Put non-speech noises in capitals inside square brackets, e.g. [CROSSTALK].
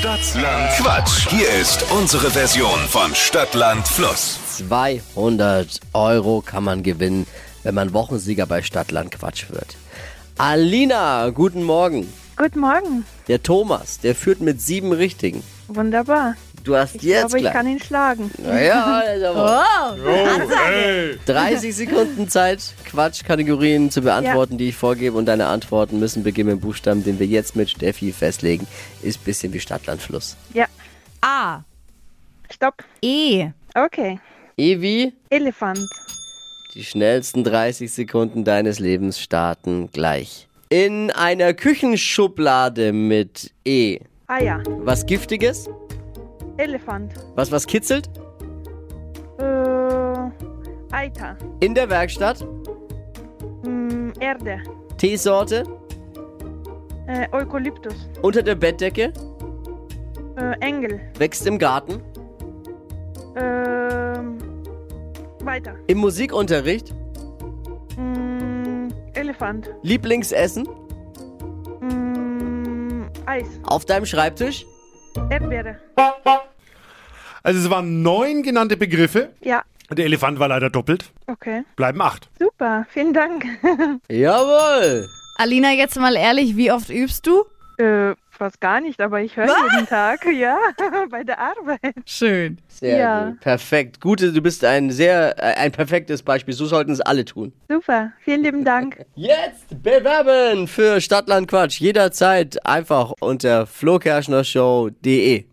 Stadtland Quatsch. Hier ist unsere Version von Stadtland Fluss. 200 Euro kann man gewinnen, wenn man Wochensieger bei Stadtland Quatsch wird. Alina, guten Morgen. Guten Morgen. Der Thomas, der führt mit sieben Richtigen. Wunderbar. Du hast Ich jetzt glaube, ich kann ihn schlagen. Naja, aber Hey. 30 Sekunden Zeit, Quatschkategorien zu beantworten, die ich vorgebe. Und deine Antworten müssen beginnen mit Buchstaben, den wir jetzt mit Steffi festlegen. Ist ein bisschen wie Stadtlandfluss. Ja, A. stopp. E. Okay. Evi, Elefant. die schnellsten 30 Sekunden deines Lebens starten gleich. In einer Küchenschublade mit E. Eier. Was Giftiges? Elefant. Was was kitzelt? Äh, Eiter. In der Werkstatt? Mm, Erde. Teesorte? Äh, Eukalyptus. Unter der Bettdecke? Äh, Engel. Wächst im Garten? Ähm, weiter. Im Musikunterricht? Mm, Elefant. Lieblingsessen? Mm, Eis. Auf deinem Schreibtisch? Erdbeere. Also es waren neun genannte Begriffe. Ja, Der Elefant war leider doppelt. okay. Bleiben acht. Super. Vielen Dank. [LAUGHS] Jawohl! Alina, jetzt mal ehrlich, wie oft übst du? äh, fast gar nicht, aber ich höre jeden Tag. [LAUGHS] Ja, [LAUGHS] bei der Arbeit. Schön. Sehr Ja. gut. Perfekt. Gute, du bist ein sehr, äh, ein perfektes Beispiel. So sollten es alle tun. Super. Vielen lieben Dank. Jetzt bewerben für Stadtland Quatsch. Jederzeit einfach unter flokerschnershow.de.